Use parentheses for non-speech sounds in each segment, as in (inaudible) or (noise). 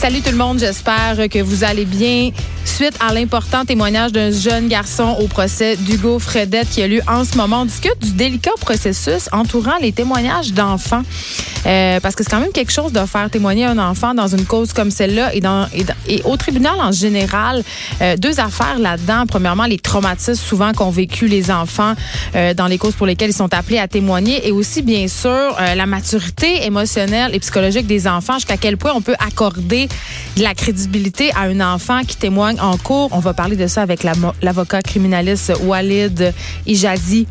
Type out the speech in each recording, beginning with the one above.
Salut tout le monde, j'espère que vous allez bien. Suite à l'important témoignage d'un jeune garçon au procès d'Hugo Fredette qui a lieu en ce moment, on discute du délicat processus entourant les témoignages d'enfants. Euh, parce que c'est quand même quelque chose de faire témoigner un enfant dans une cause comme celle-là et, au tribunal en général. Euh, deux affaires là-dedans. Premièrement, les traumatismes souvent qu'ont vécu les enfants euh, dans les causes pour lesquelles ils sont appelés à témoigner et aussi, bien sûr, la maturité émotionnelle et psychologique des enfants, jusqu'à quel point on peut accorder de la crédibilité à un enfant qui témoigne en cours. On va parler de ça avec l'avocat criminaliste Walid Ijadi.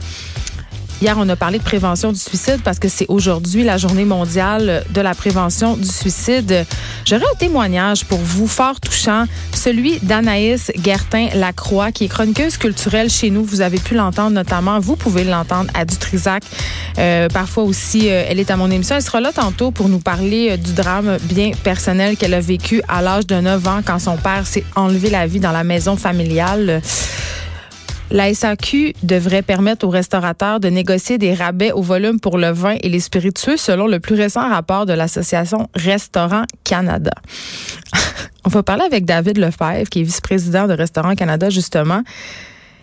Hier, on a parlé de prévention du suicide parce que c'est aujourd'hui la journée mondiale de la prévention du suicide. J'aurais un témoignage pour vous fort touchant, celui d'Anaïs Gertin-Lacroix, qui est chroniqueuse culturelle chez nous. Vous avez pu l'entendre notamment, vous pouvez l'entendre à Dutrisac. Euh, parfois aussi, euh, elle est à mon émission. Elle sera là tantôt pour nous parler euh, du drame bien personnel qu'elle a vécu à l'âge de 9 ans quand son père s'est enlevé la vie dans la maison familiale. La SAQ devrait permettre aux restaurateurs de négocier des rabais au volume pour le vin et les spiritueux selon le plus récent rapport de l'Association Restaurant Canada. (laughs) On va parler avec David Lefebvre, qui est vice-président de Restaurant Canada, justement.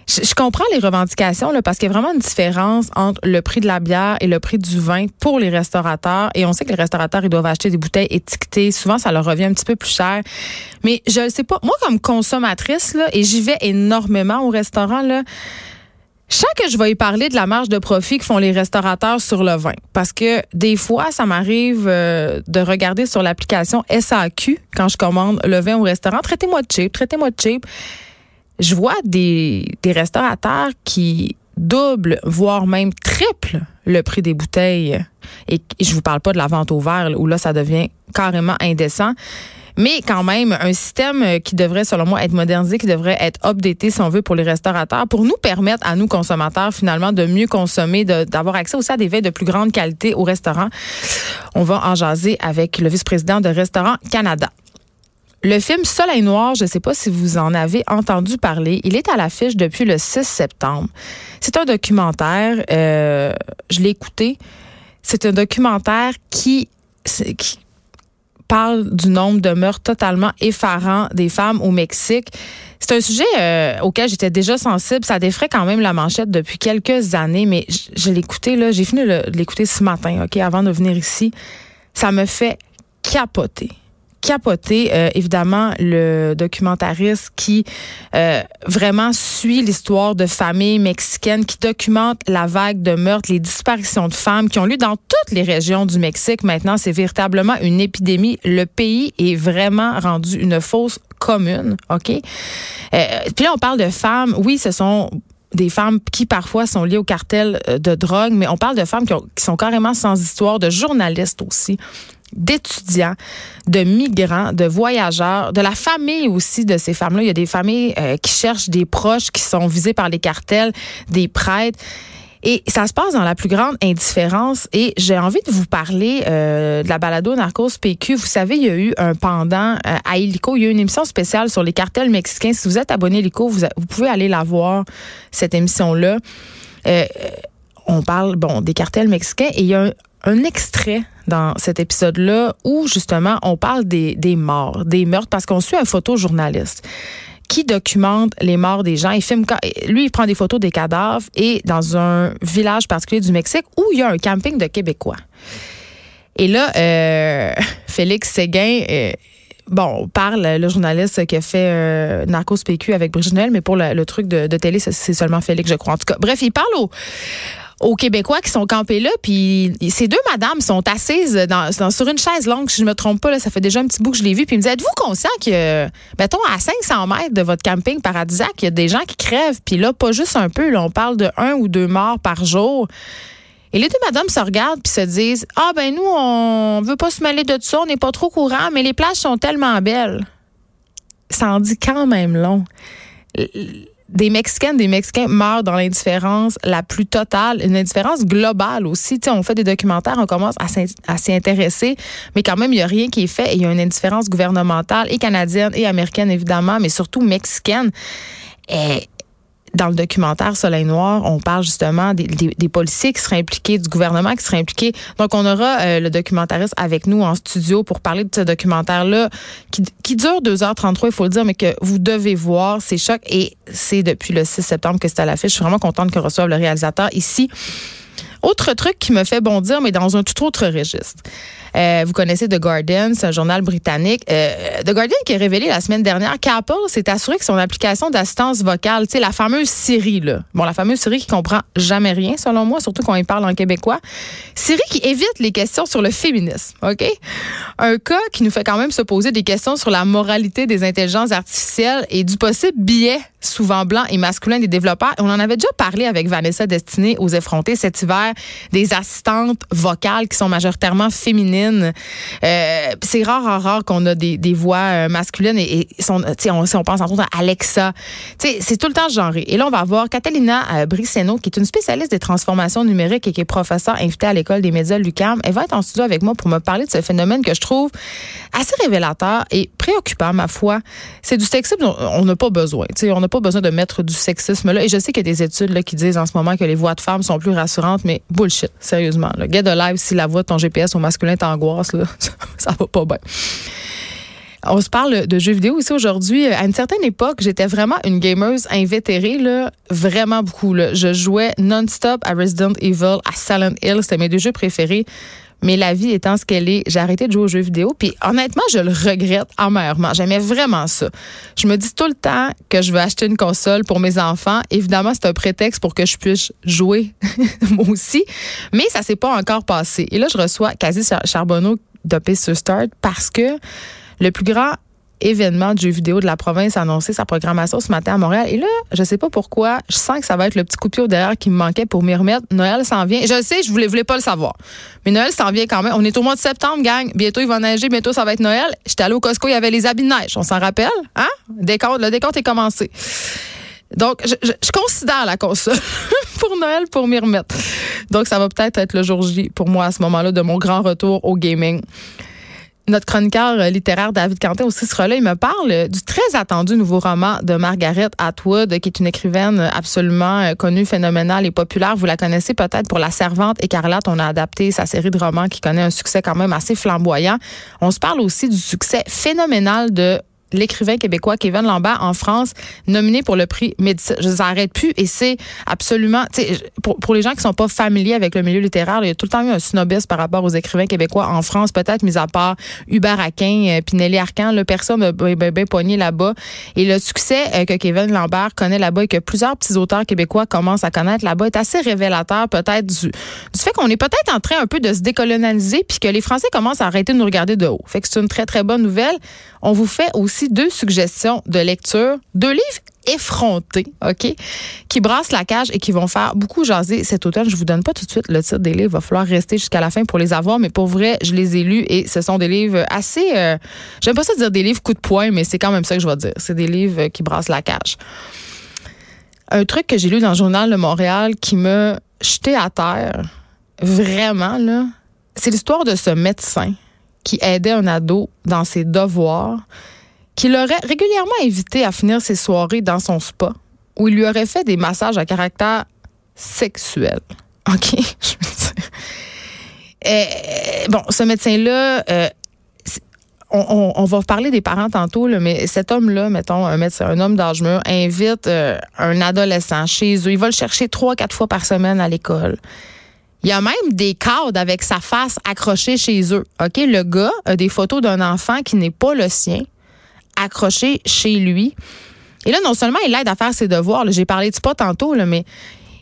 Je, comprends les revendications là, parce qu'il y a vraiment une différence entre le prix de la bière et le prix du vin pour les restaurateurs. Et on sait que les restaurateurs, ils doivent acheter des bouteilles étiquetées. Souvent, ça leur revient un petit peu plus cher. Mais je ne sais pas. Moi, comme consommatrice, là, et j'y vais énormément au restaurant, là, je que je vais y parler de la marge de profit que font les restaurateurs sur le vin. Parce que des fois, ça m'arrive euh, de regarder sur l'application SAQ quand je commande le vin au restaurant. Traitez-moi de cheap, traitez-moi de cheap je vois des, restaurateurs qui doublent, voire même triplent le prix des bouteilles. Et je vous parle pas de la vente au verre, où là, ça devient carrément indécent. Mais quand même, un système qui devrait, selon moi, être modernisé, qui devrait être updaté, si on veut, pour les restaurateurs, pour nous permettre à nous, consommateurs, finalement, de mieux consommer, d'avoir accès aussi à des veilles de plus grande qualité au restaurant. On va en jaser avec le vice-président de Restaurant Canada. Le film Soleil noir, je ne sais pas si vous en avez entendu parler, il est à l'affiche depuis le 6 septembre. C'est un documentaire, euh, je l'ai écouté. C'est un documentaire qui, parle du nombre de meurtres totalement effarants des femmes au Mexique. C'est un sujet euh, auquel j'étais déjà sensible. Ça défrait quand même la manchette depuis quelques années, mais je, je l'ai écouté, là. J'ai fini de l'écouter ce matin, OK, avant de venir ici. Ça me fait capoter capoté, euh, évidemment, le documentariste qui euh, vraiment suit l'histoire de familles mexicaines, qui documente la vague de meurtres, les disparitions de femmes qui ont lieu dans toutes les régions du Mexique. Maintenant, c'est véritablement une épidémie. Le pays est vraiment rendu une fausse commune, OK? Euh, puis là, on parle de femmes. Oui, ce sont des femmes qui parfois sont liées au cartel de drogue, mais on parle de femmes qui, qui sont carrément sans histoire, de journalistes aussi, d'étudiants, de migrants, de voyageurs, de la famille aussi de ces femmes-là. Il y a des familles euh, qui cherchent des proches qui sont visés par les cartels, des prêtres. Et ça se passe dans la plus grande indifférence. Et j'ai envie de vous parler euh, de la balado Narcos PQ. Vous savez, il y a eu un pendant euh, à Illico. Il y a eu une émission spéciale sur les cartels mexicains. Si vous êtes abonné à Illico, vous, vous pouvez aller la voir, cette émission-là. On parle, bon, des cartels mexicains. Et il y a un, extrait dans cet épisode-là où justement on parle des, des morts, des meurtres, parce qu'on suit un photojournaliste qui documente les morts des gens. Il filme, lui, il prend des photos des cadavres et dans un village particulier du Mexique où il y a un camping de Québécois. Et là, euh, (laughs) Félix Séguin, euh, bon, on parle, le journaliste qui a fait euh, Narcos PQ avec Brigitte mais pour le, truc de, de télé, c'est seulement Félix, je crois. En tout cas, bref, il parle au aux Québécois qui sont campés là. Puis ces deux madames sont assises dans, sur une chaise longue, si je me trompe pas. Là, ça fait déjà un petit bout que je l'ai vu. Puis me disent, êtes-vous conscient que, mettons, à 500 mètres de votre camping paradisiaque, il y a des gens qui crèvent. Puis là, pas juste un peu. Là, on parle de un ou deux morts par jour. Et les deux madames se regardent puis se disent, ah ben nous, on veut pas se mêler de ça, on n'est pas trop courant, mais les plages sont tellement belles. Ça en dit quand même long des Mexicaines, des Mexicains meurent dans l'indifférence la plus totale, une indifférence globale aussi. on fait des documentaires, on commence à s'y intéresser, mais quand même, il n'y a rien qui est fait. il y a une indifférence gouvernementale et canadienne et américaine, évidemment, mais surtout mexicaine. Et dans le documentaire Soleil Noir, on parle justement des, policiers qui seraient impliqués, du gouvernement qui serait impliqué. Donc, on aura euh, le documentariste avec nous en studio pour parler de ce documentaire-là qui, dure 2h33, il faut le dire, mais que vous devez voir. C'est choc et c'est depuis le 6 septembre que c'est à l'affiche. Je suis vraiment contente que reçoive le réalisateur ici. Autre truc qui me fait bondir, mais dans un tout autre registre. Euh, vous connaissez The Guardian, c'est un journal britannique. Euh, The Guardian qui a révélé la semaine dernière qu'Apple s'est assuré que son application d'assistance vocale, tu sais, la fameuse Siri, là. Bon, la fameuse Siri qui comprend jamais rien, selon moi, surtout quand il parle en québécois. Siri qui évite les questions sur le féminisme, OK? Un cas qui nous fait quand même se poser des questions sur la moralité des intelligences artificielles et du possible biais souvent blanc et masculin des développeurs. On en avait déjà parlé avec Vanessa Destinée aux effrontés cet hiver, des assistantes vocales qui sont majoritairement féminines. Euh, c'est rare, rare, qu'on a des, des voix euh, masculines et, on, si on pense en à Alexa, c'est tout le temps genré. Et là, on va voir Catalina euh, Briceno, qui est une spécialiste des transformations numériques et qui est professeure invitée à l'école des médias Lucam. Elle va être en studio avec moi pour me parler de ce phénomène que je trouve assez révélateur et préoccupant, ma foi. C'est du sexisme dont on n'a pas besoin. on n'a pas besoin de mettre du sexisme là. Et je sais qu'il y a des études là, qui disent en ce moment que les voix de femmes sont plus rassurantes, mais bullshit, sérieusement. Là. Get a live si la voix de ton GPS au masculin t'angoisse, (laughs) ça va pas bien. On se parle de jeux vidéo ici aujourd'hui. À une certaine époque, j'étais vraiment une gameuse invétérée, là, vraiment beaucoup. Là. Je jouais non-stop à Resident Evil, à Silent Hill. C'était mes deux jeux préférés. Mais la vie étant ce qu'elle est, j'ai arrêté de jouer aux jeux vidéo. Puis honnêtement, je le regrette amèrement. J'aimais vraiment ça. Je me dis tout le temps que je veux acheter une console pour mes enfants. Évidemment, c'est un prétexte pour que je puisse jouer (laughs) moi aussi. Mais ça s'est pas encore passé. Et là, je reçois Quasi Charbonneau de Pace Start parce que le plus grand événement de jeux vidéo de la province a annoncé sa programmation ce matin à Montréal. Et là, je sais pas pourquoi, je sens que ça va être le petit coup de pied derrière qui me manquait pour m'y remettre. Noël s'en vient. Je sais, je voulais, voulais pas le savoir. Mais Noël s'en vient quand même. On est au mois de septembre, gang. Bientôt, il va neiger. Bientôt, ça va être Noël. J'étais allé au Costco, il y avait les habits de neige. On s'en rappelle? Hein? Le décompte est commencé. Donc, je, je considère la console (laughs) pour Noël pour m'y remettre. Donc, ça va peut-être être le jour J pour moi à ce moment-là de mon grand retour au gaming notre chroniqueur euh, littéraire David Quentin aussi sera là. Il me parle du très attendu nouveau roman de Margaret Atwood, qui est une écrivaine absolument euh, connue, phénoménale et populaire. Vous la connaissez peut-être pour La Servante écarlate. On a adapté sa série de romans qui connaît un succès quand même assez flamboyant. On se parle aussi du succès phénoménal de l'écrivain québécois Kevin Lambert en France, nominé pour le prix Médicis. Je ne arrête plus et c'est absolument, pour, pour les gens qui sont pas familiers avec le milieu littéraire, il y a tout le temps eu un snobisme par rapport aux écrivains québécois en France, peut-être mis à part Hubert Aquin, euh, Pinelli Arcan, le personne n'a bien ben, ben poigné là-bas. Et le succès euh, que Kevin Lambert connaît là-bas et que plusieurs petits auteurs québécois commencent à connaître là-bas est assez révélateur peut-être du, du fait qu'on est peut-être en train un peu de se décolonialiser puis que les Français commencent à arrêter de nous regarder de haut. Fait que c'est une très, très bonne nouvelle. On vous fait aussi deux suggestions de lecture, deux livres effrontés, OK, qui brassent la cage et qui vont faire beaucoup jaser cet automne. Je vous donne pas tout de suite le titre des livres. Il va falloir rester jusqu'à la fin pour les avoir, mais pour vrai, je les ai lus et ce sont des livres assez, euh, j'aime pas ça dire des livres coup de poing, mais c'est quand même ça que je vais dire. C'est des livres qui brassent la cage. Un truc que j'ai lu dans le journal de Montréal qui m'a jeté à terre, vraiment, là, c'est l'histoire de ce médecin qui aidait un ado dans ses devoirs, qui l'aurait régulièrement invité à finir ses soirées dans son spa, où il lui aurait fait des massages à caractère sexuel. (laughs) OK? Je veux dire. Bon, ce médecin-là, euh, on, va parler des parents tantôt, mais cet homme-là, mettons, un médecin, un homme d'âge mûr, invite euh, un adolescent chez eux. Il va le chercher trois, quatre fois par semaine à l'école. Il y a même des cadres avec sa face accrochée chez eux. OK, le gars a des photos d'un enfant qui n'est pas le sien accroché chez lui. Et là, non seulement il l'aide à faire ses devoirs, j'ai parlé de pas tantôt, mais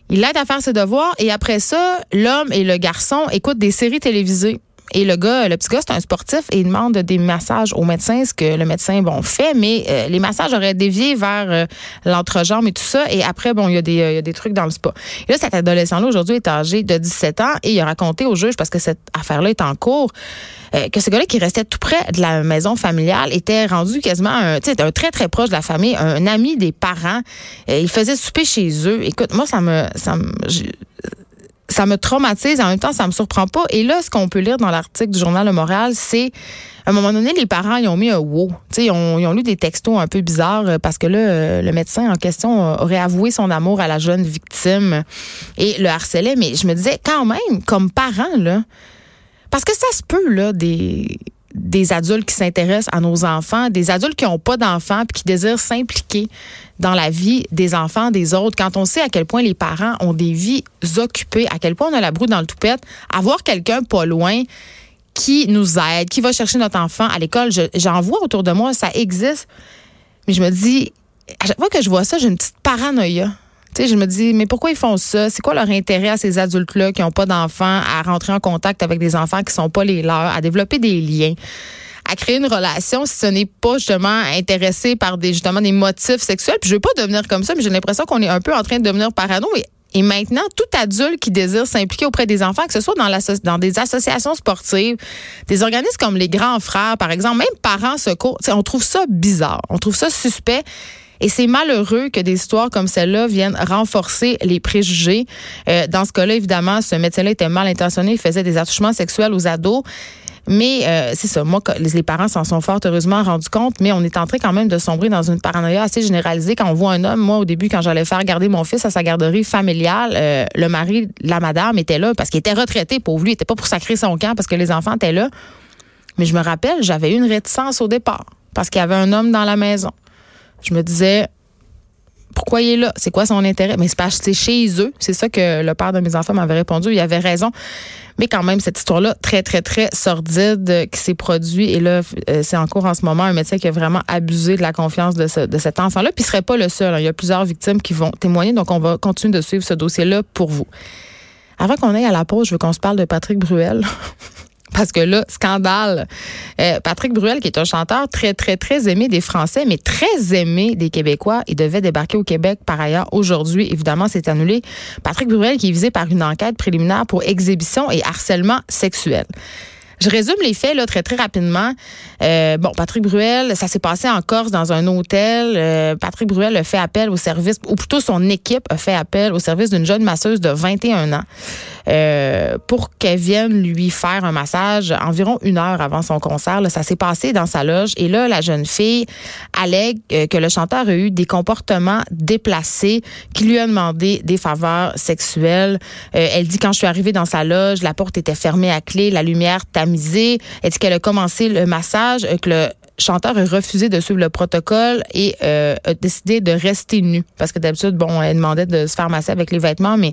il l'aide à faire ses devoirs et après ça, l'homme et le garçon écoutent des séries télévisées. Et le gars, le petit gars, c'est un sportif et il demande des massages au médecin, ce que le médecin, bon, fait, mais euh, les massages auraient dévié vers euh, l'entrejambe et tout ça. Et après, bon, il y, a des, euh, il y a des trucs dans le spa. Et là, cet adolescent-là, aujourd'hui, est âgé de 17 ans et il a raconté au juge, parce que cette affaire-là est en cours, que ce gars-là qui restait tout près de la maison familiale était rendu quasiment un, un très, très proche de la famille, un ami des parents. il faisait souper chez eux. Écoute, moi. Ça me ça me traumatise. En même temps, ça me surprend pas. Et là, ce qu'on peut lire dans l'article du journal Le Montréal, c'est à un moment donné, les parents, ils ont mis un wow. ils ont, ils ont lu des textos un peu bizarres euh, parce que là, euh, le médecin en question aurait avoué son amour à la jeune victime et le harcelait. Mais je me disais, quand même, comme parent, là, parce que ça se peut, là, des, des adultes qui s'intéressent à nos enfants, des adultes qui n'ont pas d'enfants puis qui désirent s'impliquer dans la vie des enfants des autres. Quand on sait à quel point les parents ont des vies occupées, à quel point on a la broue dans le toupette, avoir quelqu'un pas loin qui nous aide, qui va chercher notre enfant à l'école. J'en vois autour de moi, ça existe. Mais je me dis, à chaque fois que je vois ça, j'ai une petite paranoïa. Sais, je me dis, mais pourquoi ils font ça? C'est quoi leur intérêt à ces adultes-là qui n'ont pas d'enfants à rentrer en contact avec des enfants qui sont pas les leurs, à développer des liens? à créer une relation si ce n'est pas justement intéressé par des justement des motifs sexuels? Puis je veux pas devenir comme ça, mais j'ai l'impression qu'on est un peu en train de devenir parano. Et et maintenant, tout adulte qui désire s'impliquer auprès des enfants, que ce soit dans, dans des associations sportives, des organismes comme les grands frères, par exemple, même parents secours, on trouve ça bizarre, on trouve ça suspect. Et c'est malheureux que des histoires comme celle-là viennent renforcer les préjugés. Euh, dans ce cas-là, évidemment, ce médecin-là était mal intentionné, il faisait des attouchements sexuels aux ados. Mais euh, c'est ça, moi, les parents s'en sont fort heureusement rendus compte, mais on est en train quand même de sombrer dans une paranoïa assez généralisée. Quand on voit un homme, moi, au début, quand j'allais faire garder mon fils à sa garderie familiale, euh, le mari, la madame était là parce qu'il était retraité, pour lui, il était pas pour sacrer son camp parce que les enfants étaient là. Mais je me rappelle, j'avais eu une réticence au départ parce qu'il y avait un homme dans la maison. Je me disais, pourquoi il est là? C'est quoi son intérêt? Mais c'est pas c'est chez eux. C'est ça que le père de mes enfants m'avait répondu. Il avait raison. Mais quand même, cette histoire-là, très, très, très sordide qui s'est produite. Et là, euh, c'est en cours en ce moment un médecin qui a vraiment abusé de la confiance de, de cet enfant-là. Puis il serait pas le seul. Hein. Il y a plusieurs victimes qui vont témoigner. Donc, on va continuer de suivre ce dossier-là pour vous. Avant qu'on aille à la pause, je veux qu'on se parle de Patrick Bruel. (laughs) Parce que là, scandale. Euh, Patrick Bruel, qui est un chanteur très, très, très aimé des Français, mais très aimé des Québécois, il devait débarquer au Québec par ailleurs aujourd'hui. Évidemment, c'est annulé. Patrick Bruel qui est visé par une enquête préliminaire pour exhibition et harcèlement sexuel. Je résume les faits là, très, très rapidement. Euh, bon, Patrick Bruel, ça s'est passé en Corse dans un hôtel. Euh, Patrick Bruel a fait appel au service, ou plutôt son équipe a fait appel au service d'une jeune masseuse de 21 ans euh, pour qu'elle vienne lui faire un massage environ une heure avant son concert. Là, ça s'est passé dans sa loge. Et là, la jeune fille allègue que le chanteur a eu des comportements déplacés, qui lui a demandé des faveurs sexuelles. elle dit, quand je suis arrivée dans sa loge, la porte était fermée à clé, la lumière tamisée. Elle dit qu'elle a commencé le massage, que le chanteur a refusé de suivre le protocole et euh, a décidé de rester nu. Parce que d'habitude, bon, elle demandait de se faire masser avec les vêtements, mais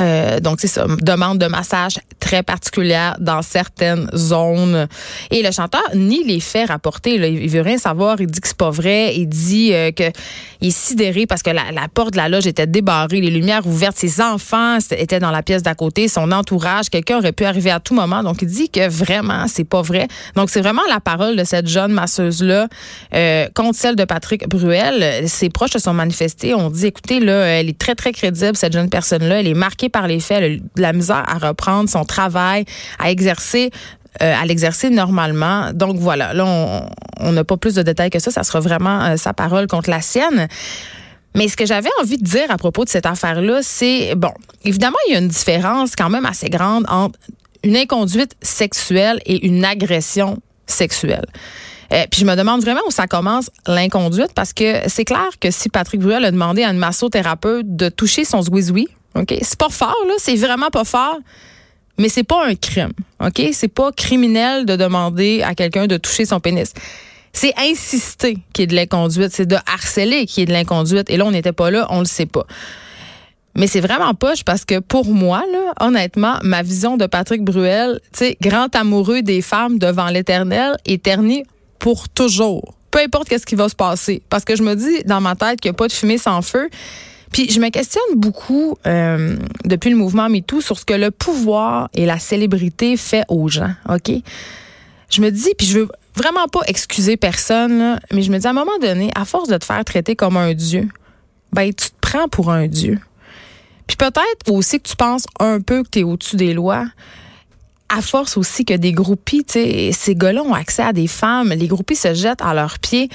euh, donc, c'est ça, demande de massage très particulière dans certaines zones. Et le chanteur nie les faits rapportés. Il veut rien savoir. Il dit que c'est pas vrai. Il dit euh, que il est sidéré parce que la, porte de la loge était débarrée, les lumières ouvertes. Ses enfants étaient dans la pièce d'à côté, son entourage. Quelqu'un aurait pu arriver à tout moment. Donc, il dit que vraiment, c'est pas vrai. Donc, c'est vraiment la parole de cette jeune masseuse-là euh, contre celle de Patrick Bruel. Ses proches se sont manifestés. On dit, écoutez, là, elle est très, très crédible, cette jeune personne-là. Elle est marquée par les faits, la misère à reprendre son travail, à exercer euh, à l'exercer normalement. Donc voilà, là, on n'a pas plus de détails que ça. Ça sera vraiment euh, sa parole contre la sienne. Mais ce que j'avais envie de dire à propos de cette affaire-là, c'est, bon, évidemment, il y a une différence quand même assez grande entre une inconduite sexuelle et une agression sexuelle. Euh, puis je me demande vraiment où ça commence l'inconduite parce que c'est clair que si Patrick Bruel a demandé à une massothérapeute de toucher son zouizoui, OK? C'est pas fort. C'est vraiment pas fort. Mais c'est pas un crime. OK? C'est pas criminel de demander à quelqu'un de toucher son pénis. C'est insister qui est de l'inconduite. C'est de harceler qui est de l'inconduite. Et là, on n'était pas là, on le sait pas. Mais c'est vraiment poche parce que pour moi, honnêtement, ma vision de Patrick Bruel, tu sais, grand amoureux des femmes devant l'éternel, éterni pour toujours. Peu importe qu'est-ce qui va se passer. Parce que je me dis dans ma tête qu'il n'y a pas de fumée sans feu. Puis je me questionne beaucoup euh, depuis le mouvement MeToo sur ce que le pouvoir et la célébrité fait aux gens, OK? Je me dis, puis je veux vraiment pas excuser personne, mais je me dis à un moment donné, à force de te faire traiter comme un dieu, ben tu te prends pour un dieu. Puis peut-être aussi que tu penses un peu que tu es au-dessus des lois. À force aussi que des groupies, tu sais, ces gars-là ont accès à des femmes, les groupies se jettent à leurs pieds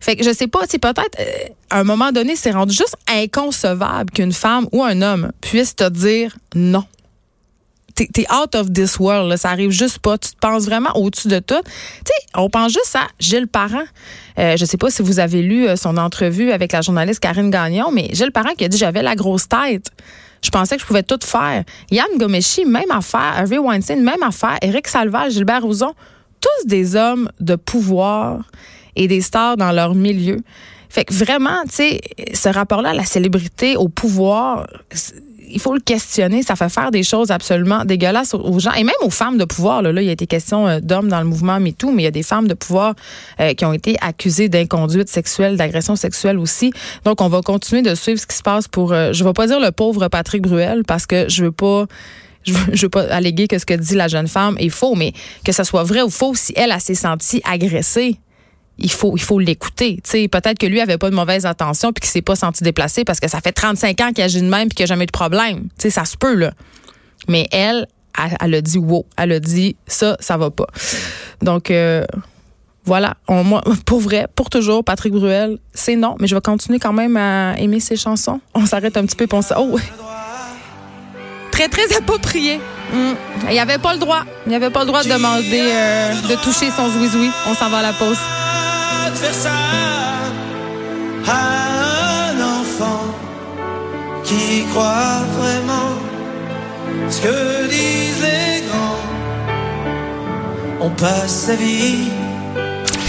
Fait que je sais pas, tu peut-être, euh, à un moment donné, c'est rendu juste inconcevable qu'une femme ou un homme puisse te dire non. T'es es out of this world, ça arrive juste pas. Tu te penses vraiment au-dessus de tout. Tu sais, on pense juste à Gilles Parent. Euh, je sais pas si vous avez lu euh, son entrevue avec la journaliste Karine Gagnon, mais Gilles Parent qui a dit j'avais la grosse tête. Je pensais que je pouvais tout faire. Yann Gomeshi, même affaire. Harvey Weinstein, même affaire. Éric Salval, Gilbert Rozon, tous des hommes de pouvoir et des stars dans leur milieu. Fait que vraiment, tu sais, ce rapport-là à la célébrité, au pouvoir, il faut le questionner. Ça fait faire des choses absolument dégueulasses aux gens et même aux femmes de pouvoir. Là, il y a été question euh, d'hommes dans le mouvement MeToo, mais il y a des femmes de pouvoir euh, qui ont été accusées d'inconduite sexuelle, d'agression sexuelle aussi. Donc, on va continuer de suivre ce qui se passe pour, euh, je ne vais pas dire le pauvre Patrick Bruel parce que je veux pas je veux, veux pas alléguer que ce que dit la jeune femme est faux, mais que ce soit vrai ou faux, si elle, a s'est sentie agressée, il faut il faut l'écouter. Peut-être que lui avait pas de mauvaise intention puis qu'il s'est pas senti déplacé parce que ça fait 35 ans qu'il agit de même puis qu'il n'a jamais eu de problème. sais ça se peut, là. Mais elle, elle, a dit wow. Elle a dit ça, ça va pas. Donc, euh, voilà. On, moi, pour vrai, pour toujours, Patrick Bruel, c'est non, mais je vais continuer quand même à aimer ses chansons. On s'arrête un petit peu pour ça. Oh! Très, très approprié. Hmm. Il n'y avait pas le droit. Il n'y avait pas le droit de demander euh, de toucher son zouizoui. On s'en va à la pause faire ça à un enfant qui croit vraiment ce que disent les grands. On passe sa vie